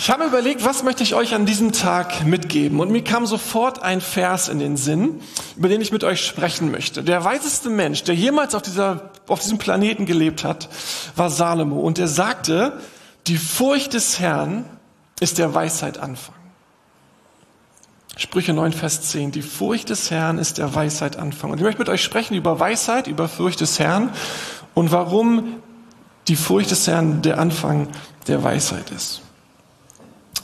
Ich habe überlegt, was möchte ich euch an diesem Tag mitgeben? Und mir kam sofort ein Vers in den Sinn, über den ich mit euch sprechen möchte. Der weiseste Mensch, der jemals auf, dieser, auf diesem Planeten gelebt hat, war Salomo. Und er sagte, die Furcht des Herrn ist der Weisheit Anfang. Sprüche 9, Vers 10. Die Furcht des Herrn ist der Weisheit Anfang. Und ich möchte mit euch sprechen über Weisheit, über Furcht des Herrn und warum die Furcht des Herrn der Anfang der Weisheit ist.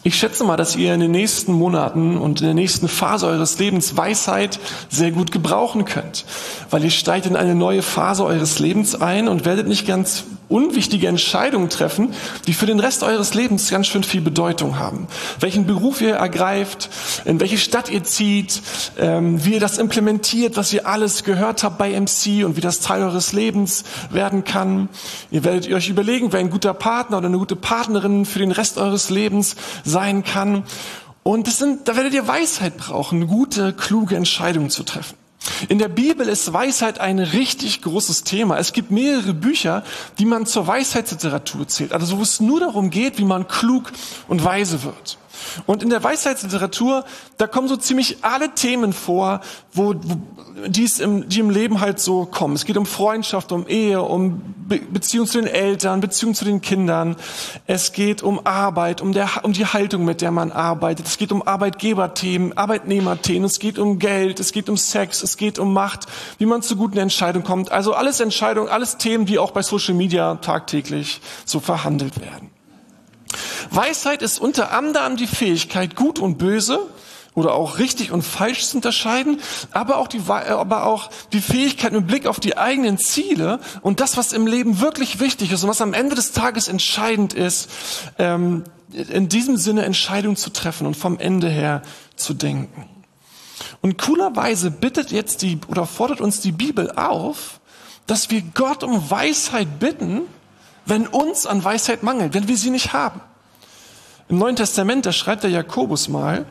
Ich schätze mal, dass ihr in den nächsten Monaten und in der nächsten Phase eures Lebens Weisheit sehr gut gebrauchen könnt, weil ihr steigt in eine neue Phase eures Lebens ein und werdet nicht ganz unwichtige Entscheidungen treffen, die für den Rest eures Lebens ganz schön viel Bedeutung haben. Welchen Beruf ihr ergreift, in welche Stadt ihr zieht, ähm, wie ihr das implementiert, was ihr alles gehört habt bei MC und wie das Teil eures Lebens werden kann. Ihr werdet euch überlegen, wer ein guter Partner oder eine gute Partnerin für den Rest eures Lebens sein kann. Und das sind, da werdet ihr Weisheit brauchen, gute, kluge Entscheidungen zu treffen. In der Bibel ist Weisheit ein richtig großes Thema. Es gibt mehrere Bücher, die man zur Weisheitsliteratur zählt. Also wo es nur darum geht, wie man klug und weise wird. Und in der Weisheitsliteratur, da kommen so ziemlich alle Themen vor, wo, wo die, es im, die im Leben halt so kommen. Es geht um Freundschaft, um Ehe, um Be Beziehung zu den Eltern, Beziehung zu den Kindern. Es geht um Arbeit, um, der, um die Haltung, mit der man arbeitet. Es geht um Arbeitgeberthemen, Arbeitnehmerthemen. Es geht um Geld, es geht um Sex, es geht um Macht, wie man zu guten Entscheidungen kommt. Also alles Entscheidungen, alles Themen, die auch bei Social Media tagtäglich so verhandelt werden. Weisheit ist unter anderem die Fähigkeit, gut und böse oder auch richtig und falsch zu unterscheiden, aber auch die, aber auch die Fähigkeit mit Blick auf die eigenen Ziele und das, was im Leben wirklich wichtig ist und was am Ende des Tages entscheidend ist, ähm, in diesem Sinne Entscheidungen zu treffen und vom Ende her zu denken. Und coolerweise bittet jetzt die oder fordert uns die Bibel auf, dass wir Gott um Weisheit bitten, wenn uns an Weisheit mangelt, wenn wir sie nicht haben. Im Neuen Testament, da schreibt der Jakobus mal,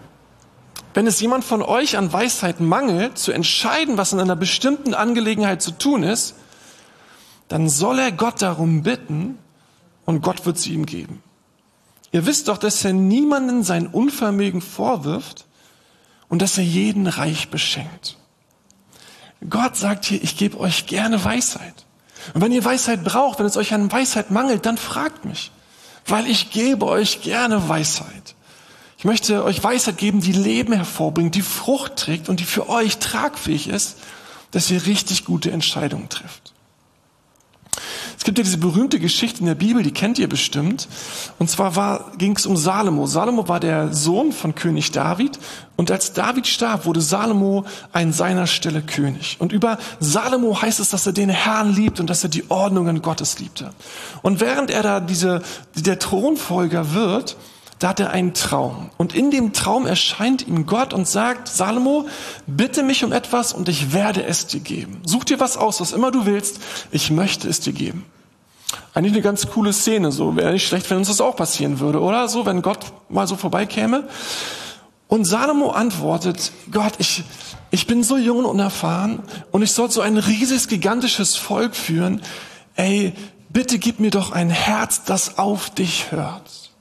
wenn es jemand von euch an Weisheit mangelt, zu entscheiden, was in einer bestimmten Angelegenheit zu tun ist, dann soll er Gott darum bitten und Gott wird sie ihm geben. Ihr wisst doch, dass er niemanden sein Unvermögen vorwirft und dass er jeden reich beschenkt. Gott sagt hier, ich gebe euch gerne Weisheit. Und wenn ihr Weisheit braucht, wenn es euch an Weisheit mangelt, dann fragt mich weil ich gebe euch gerne Weisheit. Ich möchte euch Weisheit geben, die Leben hervorbringt, die Frucht trägt und die für euch tragfähig ist, dass ihr richtig gute Entscheidungen trefft. Es gibt ja diese berühmte Geschichte in der Bibel, die kennt ihr bestimmt. Und zwar ging es um Salomo. Salomo war der Sohn von König David. Und als David starb, wurde Salomo an seiner Stelle König. Und über Salomo heißt es, dass er den Herrn liebt und dass er die Ordnungen Gottes liebte. Und während er da diese, der Thronfolger wird, da hat er einen Traum. Und in dem Traum erscheint ihm Gott und sagt, Salomo, bitte mich um etwas und ich werde es dir geben. Such dir was aus, was immer du willst, ich möchte es dir geben. Eigentlich eine ganz coole Szene, so wäre nicht schlecht, wenn uns das auch passieren würde, oder? So, wenn Gott mal so vorbeikäme. Und Salomo antwortet, Gott, ich, ich bin so jung und unerfahren und ich soll so ein riesiges, gigantisches Volk führen. Ey, bitte gib mir doch ein Herz, das auf dich hört.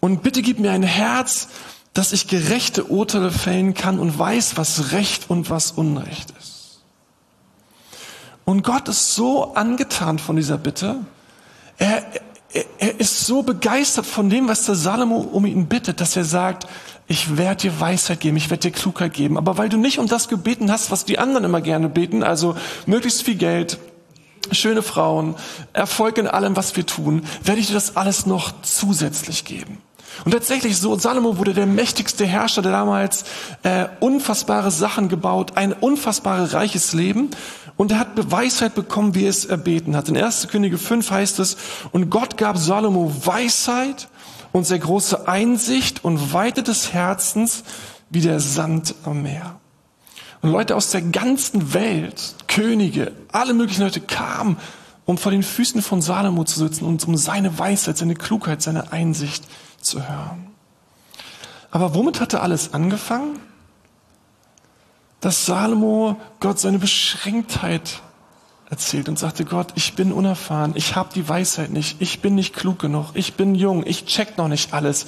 Und bitte gib mir ein Herz, dass ich gerechte Urteile fällen kann und weiß, was Recht und was Unrecht ist. Und Gott ist so angetan von dieser Bitte. Er, er, er ist so begeistert von dem, was der Salomo um ihn bittet, dass er sagt, ich werde dir Weisheit geben, ich werde dir Klugheit geben. Aber weil du nicht um das gebeten hast, was die anderen immer gerne beten, also möglichst viel Geld, schöne Frauen, Erfolg in allem, was wir tun, werde ich dir das alles noch zusätzlich geben. Und tatsächlich so, Salomo wurde der mächtigste Herrscher, der damals äh, unfassbare Sachen gebaut, ein unfassbares reiches Leben. Und er hat Weisheit bekommen, wie er es erbeten hat. In 1. Könige 5 heißt es, und Gott gab Salomo Weisheit und sehr große Einsicht und Weite des Herzens wie der Sand am Meer. Und Leute aus der ganzen Welt, Könige, alle möglichen Leute kamen, um vor den Füßen von Salomo zu sitzen und um seine Weisheit, seine Klugheit, seine Einsicht zu hören. Aber womit hatte alles angefangen? Dass Salomo Gott seine Beschränktheit erzählt und sagte, Gott, ich bin unerfahren, ich habe die Weisheit nicht, ich bin nicht klug genug, ich bin jung, ich check noch nicht alles.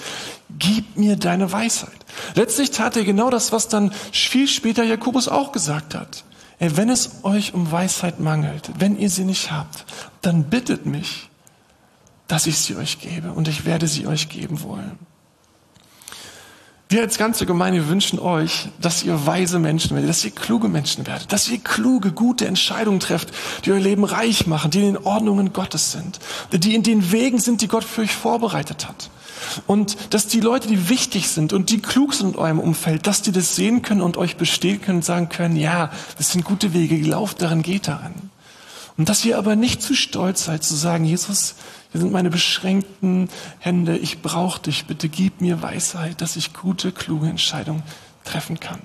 Gib mir deine Weisheit. Letztlich tat er genau das, was dann viel später Jakobus auch gesagt hat. Ey, wenn es euch um Weisheit mangelt, wenn ihr sie nicht habt, dann bittet mich, dass ich sie euch gebe und ich werde sie euch geben wollen. Wir als ganze Gemeinde wünschen euch, dass ihr weise Menschen werdet, dass ihr kluge Menschen werdet, dass ihr kluge, gute Entscheidungen trefft, die euer Leben reich machen, die in den Ordnungen Gottes sind, die in den Wegen sind, die Gott für euch vorbereitet hat. Und dass die Leute, die wichtig sind und die klug sind in eurem Umfeld, dass die das sehen können und euch bestehen können und sagen können, ja, das sind gute Wege, lauft darin, geht darin. Und dass ihr aber nicht zu stolz seid zu sagen, Jesus, hier sind meine beschränkten Hände. Ich brauche dich. Bitte gib mir Weisheit, dass ich gute, kluge Entscheidungen treffen kann.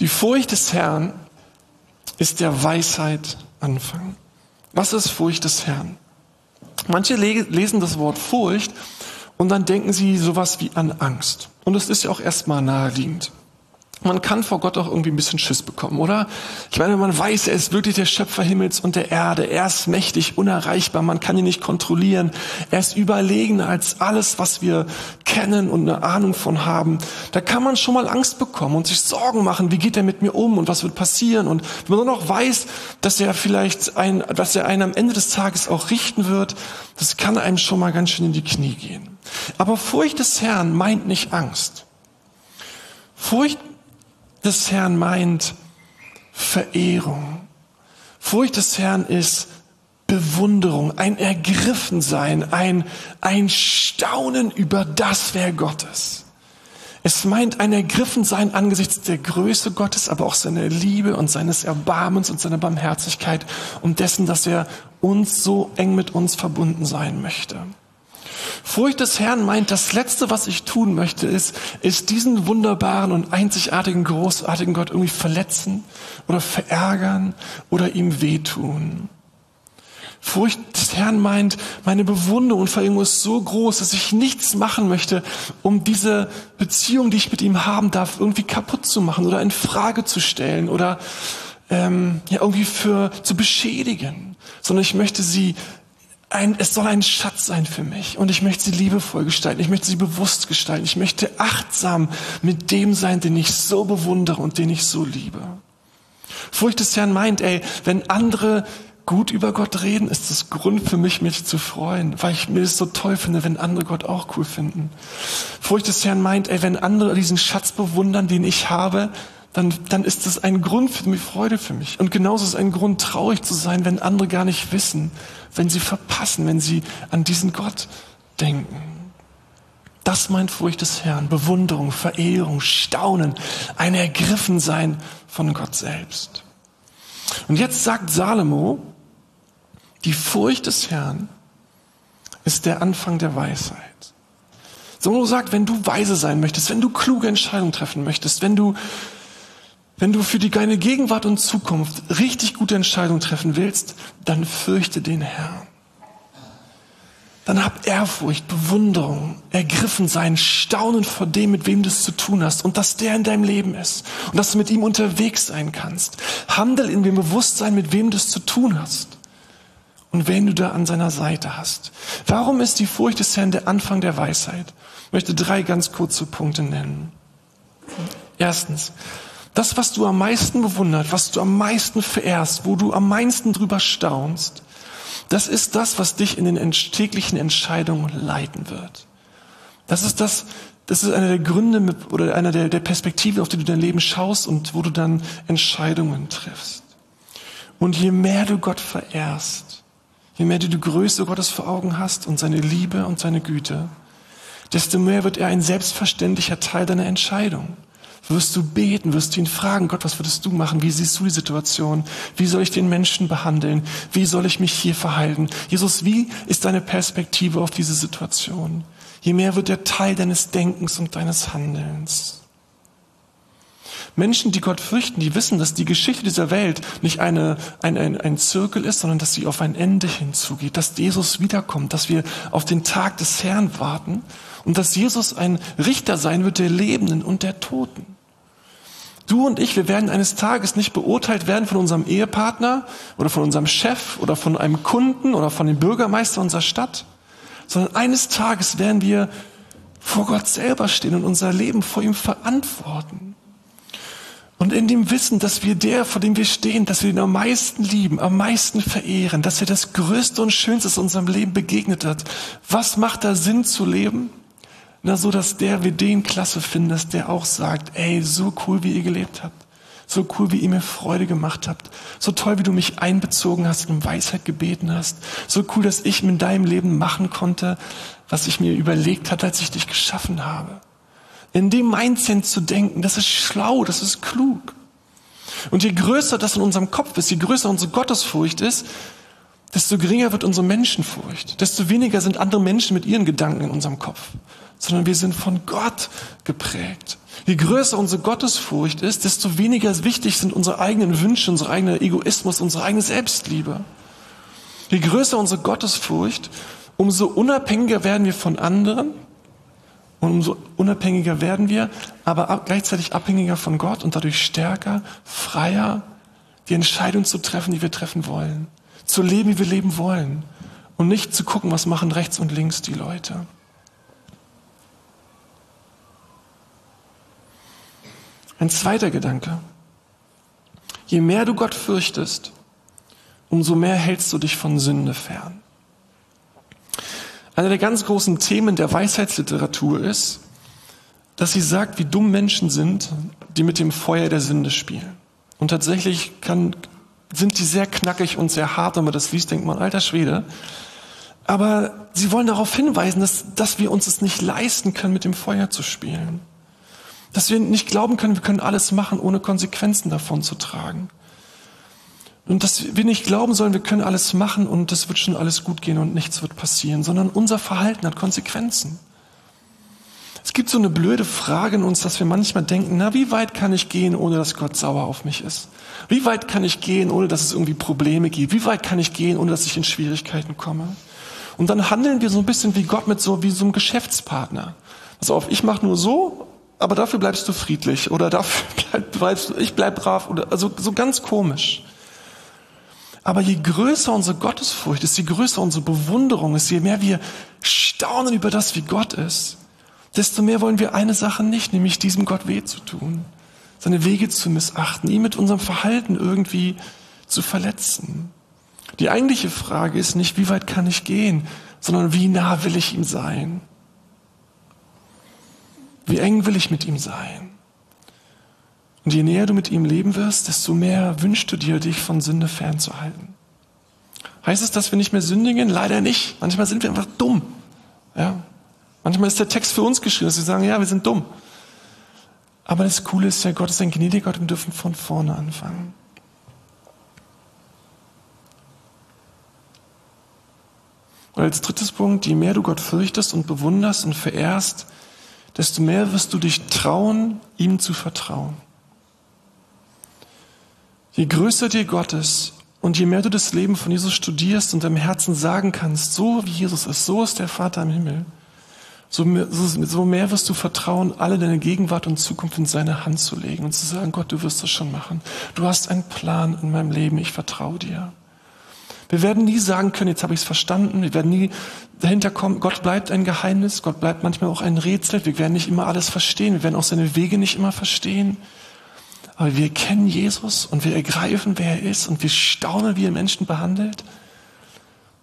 Die Furcht des Herrn ist der Weisheit Anfang. Was ist Furcht des Herrn? Manche lesen das Wort Furcht und dann denken sie sowas wie an Angst. Und es ist ja auch erstmal naheliegend man kann vor Gott auch irgendwie ein bisschen Schiss bekommen, oder? Ich meine, man weiß, er ist wirklich der Schöpfer Himmels und der Erde. Er ist mächtig, unerreichbar. Man kann ihn nicht kontrollieren. Er ist überlegener als alles, was wir kennen und eine Ahnung von haben. Da kann man schon mal Angst bekommen und sich Sorgen machen. Wie geht er mit mir um und was wird passieren? Und wenn man nur noch weiß, dass er vielleicht ein, dass er einen am Ende des Tages auch richten wird, das kann einem schon mal ganz schön in die Knie gehen. Aber Furcht des Herrn meint nicht Angst. Furcht des Herrn meint Verehrung. Furcht des Herrn ist Bewunderung, ein Ergriffensein, ein, ein Staunen über das Wer Gottes. Es meint ein Ergriffensein angesichts der Größe Gottes, aber auch seiner Liebe und seines Erbarmens und seiner Barmherzigkeit und dessen, dass er uns so eng mit uns verbunden sein möchte. Furcht des Herrn meint, das Letzte, was ich tun möchte, ist, ist diesen wunderbaren und einzigartigen, großartigen Gott irgendwie verletzen oder verärgern oder ihm wehtun. Furcht des Herrn meint, meine Bewunderung und Verehrung ist so groß, dass ich nichts machen möchte, um diese Beziehung, die ich mit ihm haben darf, irgendwie kaputt zu machen oder in Frage zu stellen oder ähm, ja irgendwie für zu beschädigen, sondern ich möchte sie ein, es soll ein Schatz sein für mich und ich möchte sie liebevoll gestalten, ich möchte sie bewusst gestalten, ich möchte achtsam mit dem sein, den ich so bewundere und den ich so liebe. Furcht des Herrn meint, ey, wenn andere gut über Gott reden, ist das Grund für mich, mich zu freuen, weil ich mir das so toll finde, wenn andere Gott auch cool finden. Furcht des Herrn meint, ey, wenn andere diesen Schatz bewundern, den ich habe, dann, dann ist das ein Grund für mich, Freude für mich. Und genauso ist es ein Grund, traurig zu sein, wenn andere gar nicht wissen, wenn sie verpassen, wenn sie an diesen Gott denken. Das meint Furcht des Herrn, Bewunderung, Verehrung, Staunen, ein Ergriffensein von Gott selbst. Und jetzt sagt Salomo, die Furcht des Herrn ist der Anfang der Weisheit. Salomo sagt, wenn du weise sein möchtest, wenn du kluge Entscheidungen treffen möchtest, wenn du wenn du für die, deine Gegenwart und Zukunft richtig gute Entscheidungen treffen willst, dann fürchte den Herrn. Dann hab Ehrfurcht, Bewunderung, ergriffen sein, Staunen vor dem, mit wem du es zu tun hast und dass der in deinem Leben ist und dass du mit ihm unterwegs sein kannst. Handel in dem Bewusstsein, mit wem du es zu tun hast und wen du da an seiner Seite hast. Warum ist die Furcht des Herrn der Anfang der Weisheit? Ich möchte drei ganz kurze Punkte nennen. Erstens, das, was du am meisten bewundert, was du am meisten verehrst, wo du am meisten drüber staunst, das ist das, was dich in den täglichen Entscheidungen leiten wird. Das ist das, das ist einer der Gründe mit, oder einer der, der Perspektiven, auf die du dein Leben schaust und wo du dann Entscheidungen triffst. Und je mehr du Gott verehrst, je mehr du die Größe Gottes vor Augen hast und seine Liebe und seine Güte, desto mehr wird er ein selbstverständlicher Teil deiner Entscheidung wirst du beten, wirst du ihn fragen, Gott, was würdest du machen? Wie siehst du die Situation? Wie soll ich den Menschen behandeln? Wie soll ich mich hier verhalten? Jesus, wie ist deine Perspektive auf diese Situation? Je mehr wird er Teil deines Denkens und deines Handelns. Menschen, die Gott fürchten, die wissen, dass die Geschichte dieser Welt nicht eine, ein, ein, ein Zirkel ist, sondern dass sie auf ein Ende hinzugeht, dass Jesus wiederkommt, dass wir auf den Tag des Herrn warten und dass Jesus ein Richter sein wird der Lebenden und der Toten. Du und ich, wir werden eines Tages nicht beurteilt werden von unserem Ehepartner oder von unserem Chef oder von einem Kunden oder von dem Bürgermeister unserer Stadt, sondern eines Tages werden wir vor Gott selber stehen und unser Leben vor ihm verantworten. Und in dem Wissen, dass wir der, vor dem wir stehen, dass wir ihn am meisten lieben, am meisten verehren, dass er das Größte und Schönste in unserem Leben begegnet hat. Was macht da Sinn zu leben? Na, so dass der wir den klasse finden, der auch sagt, ey, so cool, wie ihr gelebt habt. So cool, wie ihr mir Freude gemacht habt. So toll, wie du mich einbezogen hast und um Weisheit gebeten hast. So cool, dass ich mit deinem Leben machen konnte, was ich mir überlegt hatte, als ich dich geschaffen habe. In dem Mindset zu denken, das ist schlau, das ist klug. Und je größer das in unserem Kopf ist, je größer unsere Gottesfurcht ist, desto geringer wird unsere Menschenfurcht. Desto weniger sind andere Menschen mit ihren Gedanken in unserem Kopf, sondern wir sind von Gott geprägt. Je größer unsere Gottesfurcht ist, desto weniger wichtig sind unsere eigenen Wünsche, unser eigener Egoismus, unsere eigene Selbstliebe. Je größer unsere Gottesfurcht, umso unabhängiger werden wir von anderen und umso unabhängiger werden wir, aber gleichzeitig abhängiger von Gott und dadurch stärker, freier, die Entscheidung zu treffen, die wir treffen wollen. Zu leben, wie wir leben wollen. Und nicht zu gucken, was machen rechts und links die Leute. Ein zweiter Gedanke. Je mehr du Gott fürchtest, umso mehr hältst du dich von Sünde fern. Einer der ganz großen Themen der Weisheitsliteratur ist, dass sie sagt, wie dumm Menschen sind, die mit dem Feuer der Sünde spielen. Und tatsächlich kann, sind die sehr knackig und sehr hart, wenn man das liest, denkt man, alter Schwede. Aber sie wollen darauf hinweisen, dass, dass wir uns es nicht leisten können, mit dem Feuer zu spielen. Dass wir nicht glauben können, wir können alles machen, ohne Konsequenzen davon zu tragen. Und dass wir nicht glauben sollen, wir können alles machen und das wird schon alles gut gehen und nichts wird passieren, sondern unser Verhalten hat Konsequenzen. Es gibt so eine blöde Frage in uns, dass wir manchmal denken, na, wie weit kann ich gehen, ohne dass Gott sauer auf mich ist? Wie weit kann ich gehen, ohne dass es irgendwie Probleme gibt? Wie weit kann ich gehen, ohne dass ich in Schwierigkeiten komme? Und dann handeln wir so ein bisschen wie Gott mit so, wie so einem Geschäftspartner. Pass auf, ich mache nur so, aber dafür bleibst du friedlich oder dafür bleibst du, ich bleib brav oder, also so ganz komisch. Aber je größer unsere Gottesfurcht ist, je größer unsere Bewunderung ist, je mehr wir staunen über das, wie Gott ist, desto mehr wollen wir eine Sache nicht, nämlich diesem Gott weh zu tun, seine Wege zu missachten, ihn mit unserem Verhalten irgendwie zu verletzen. Die eigentliche Frage ist nicht, wie weit kann ich gehen, sondern wie nah will ich ihm sein? Wie eng will ich mit ihm sein? Und je näher du mit ihm leben wirst, desto mehr wünschst du dir, dich von Sünde fernzuhalten. Heißt es, dass wir nicht mehr sündigen? Leider nicht. Manchmal sind wir einfach dumm. Ja. Manchmal ist der Text für uns geschrieben, dass wir sagen, ja, wir sind dumm. Aber das Coole ist ja, Gott ist ein gnädiger Gott und wir dürfen von vorne anfangen. Und als drittes Punkt, je mehr du Gott fürchtest und bewunderst und verehrst, desto mehr wirst du dich trauen, ihm zu vertrauen. Je größer dir Gott ist und je mehr du das Leben von Jesus studierst und deinem Herzen sagen kannst, so wie Jesus ist, so ist der Vater im Himmel, so mehr, so mehr wirst du vertrauen, alle deine Gegenwart und Zukunft in seine Hand zu legen und zu sagen, Gott, du wirst das schon machen. Du hast einen Plan in meinem Leben, ich vertraue dir. Wir werden nie sagen können, jetzt habe ich es verstanden. Wir werden nie dahinter kommen, Gott bleibt ein Geheimnis, Gott bleibt manchmal auch ein Rätsel. Wir werden nicht immer alles verstehen, wir werden auch seine Wege nicht immer verstehen. Aber wir kennen Jesus und wir ergreifen, wer er ist und wir staunen, wie er Menschen behandelt.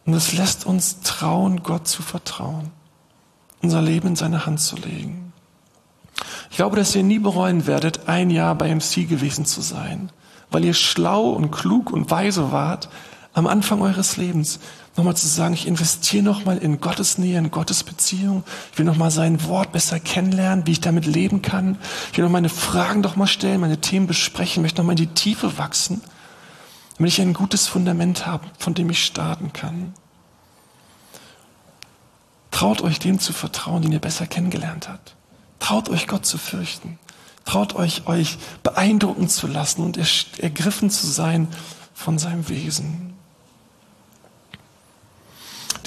Und es lässt uns trauen, Gott zu vertrauen, unser Leben in seine Hand zu legen. Ich glaube, dass ihr nie bereuen werdet, ein Jahr bei MC gewesen zu sein, weil ihr schlau und klug und weise wart am Anfang eures Lebens nochmal zu sagen, ich investiere nochmal in Gottes Nähe, in Gottes Beziehung. Ich will nochmal sein Wort besser kennenlernen, wie ich damit leben kann. Ich will noch meine Fragen doch mal stellen, meine Themen besprechen, möchte nochmal in die Tiefe wachsen, damit ich ein gutes Fundament habe, von dem ich starten kann. Traut euch dem zu vertrauen, den ihr besser kennengelernt habt. Traut euch Gott zu fürchten. Traut euch, euch beeindrucken zu lassen und ergriffen zu sein von seinem Wesen.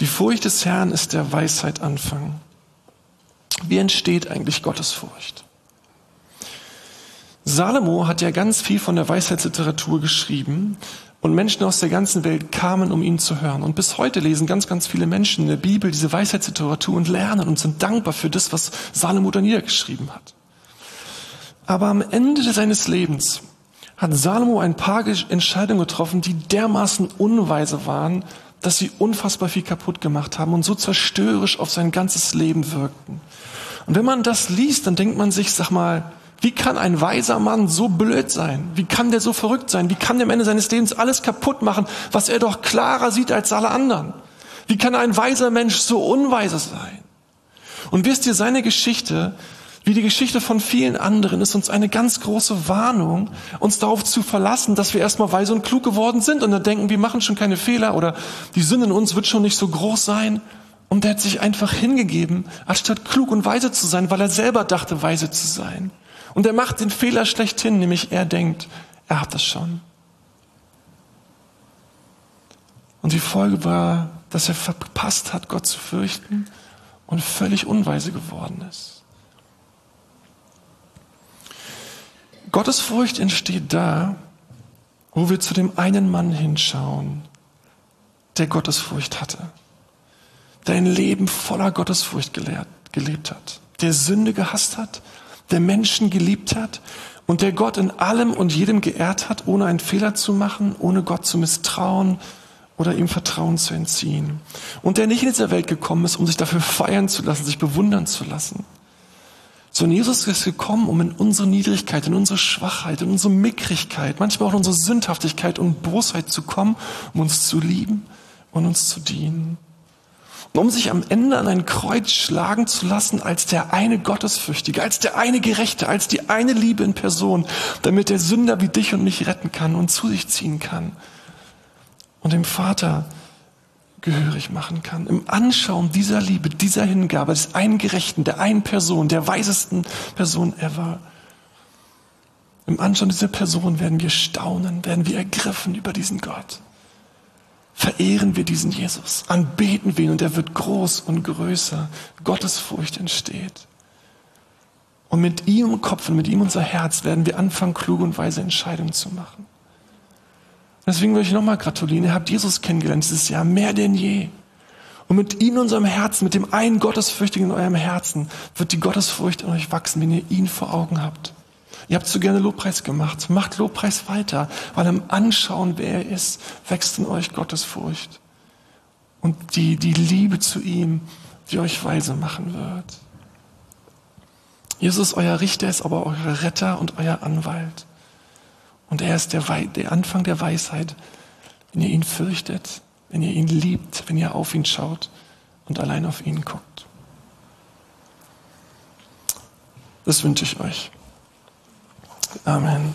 Die Furcht des Herrn ist der Weisheit Anfang. Wie entsteht eigentlich Gottes Furcht? Salomo hat ja ganz viel von der Weisheitsliteratur geschrieben und Menschen aus der ganzen Welt kamen, um ihn zu hören. Und bis heute lesen ganz, ganz viele Menschen in der Bibel diese Weisheitsliteratur und lernen und sind dankbar für das, was Salomo da niedergeschrieben hat. Aber am Ende seines Lebens hat Salomo ein paar Entscheidungen getroffen, die dermaßen unweise waren, dass sie unfassbar viel kaputt gemacht haben und so zerstörerisch auf sein ganzes Leben wirkten. Und wenn man das liest, dann denkt man sich, sag mal, wie kann ein weiser Mann so blöd sein? Wie kann der so verrückt sein? Wie kann der am Ende seines Lebens alles kaputt machen, was er doch klarer sieht als alle anderen? Wie kann ein weiser Mensch so unweise sein? Und wisst ihr, seine Geschichte, wie die Geschichte von vielen anderen, ist uns eine ganz große Warnung, uns darauf zu verlassen, dass wir erstmal weise und klug geworden sind und dann denken, wir machen schon keine Fehler oder die Sünde in uns wird schon nicht so groß sein. Und er hat sich einfach hingegeben, anstatt klug und weise zu sein, weil er selber dachte, weise zu sein. Und er macht den Fehler schlechthin, nämlich er denkt, er hat das schon. Und die Folge war, dass er verpasst hat, Gott zu fürchten und völlig unweise geworden ist. Gottesfurcht entsteht da, wo wir zu dem einen Mann hinschauen, der Gottesfurcht hatte, der ein Leben voller Gottesfurcht gelehrt, gelebt hat, der Sünde gehasst hat der Menschen geliebt hat und der Gott in allem und jedem geehrt hat, ohne einen Fehler zu machen, ohne Gott zu misstrauen oder ihm Vertrauen zu entziehen. Und der nicht in diese Welt gekommen ist, um sich dafür feiern zu lassen, sich bewundern zu lassen. Sondern Jesus ist gekommen, um in unsere Niedrigkeit, in unsere Schwachheit, in unsere Mickrigkeit, manchmal auch in unsere Sündhaftigkeit und Bosheit zu kommen, um uns zu lieben und uns zu dienen. Um sich am Ende an ein Kreuz schlagen zu lassen als der eine Gottesfürchtige, als der eine Gerechte, als die eine Liebe in Person, damit der Sünder wie dich und mich retten kann und zu sich ziehen kann. Und dem Vater gehörig machen kann. Im Anschauen dieser Liebe, dieser Hingabe des einen Gerechten, der einen Person, der weisesten Person ever. Im Anschauen dieser Person werden wir staunen, werden wir ergriffen über diesen Gott verehren wir diesen Jesus, anbeten wir ihn und er wird groß und größer. Gottesfurcht entsteht. Und mit ihm im Kopf und mit ihm unser Herz werden wir anfangen, kluge und weise Entscheidungen zu machen. Deswegen will ich nochmal gratulieren. Ihr habt Jesus kennengelernt dieses Jahr mehr denn je. Und mit ihm in unserem Herzen, mit dem einen Gottesfürchtigen in eurem Herzen, wird die Gottesfurcht in euch wachsen, wenn ihr ihn vor Augen habt. Ihr habt so gerne Lobpreis gemacht. Macht Lobpreis weiter, weil im Anschauen, wer er ist, wächst in euch Gottes Furcht. Und die, die Liebe zu ihm, die euch weise machen wird. Jesus, euer Richter, ist aber euer Retter und euer Anwalt. Und er ist der, Wei der Anfang der Weisheit. Wenn ihr ihn fürchtet, wenn ihr ihn liebt, wenn ihr auf ihn schaut und allein auf ihn guckt. Das wünsche ich euch. Amen.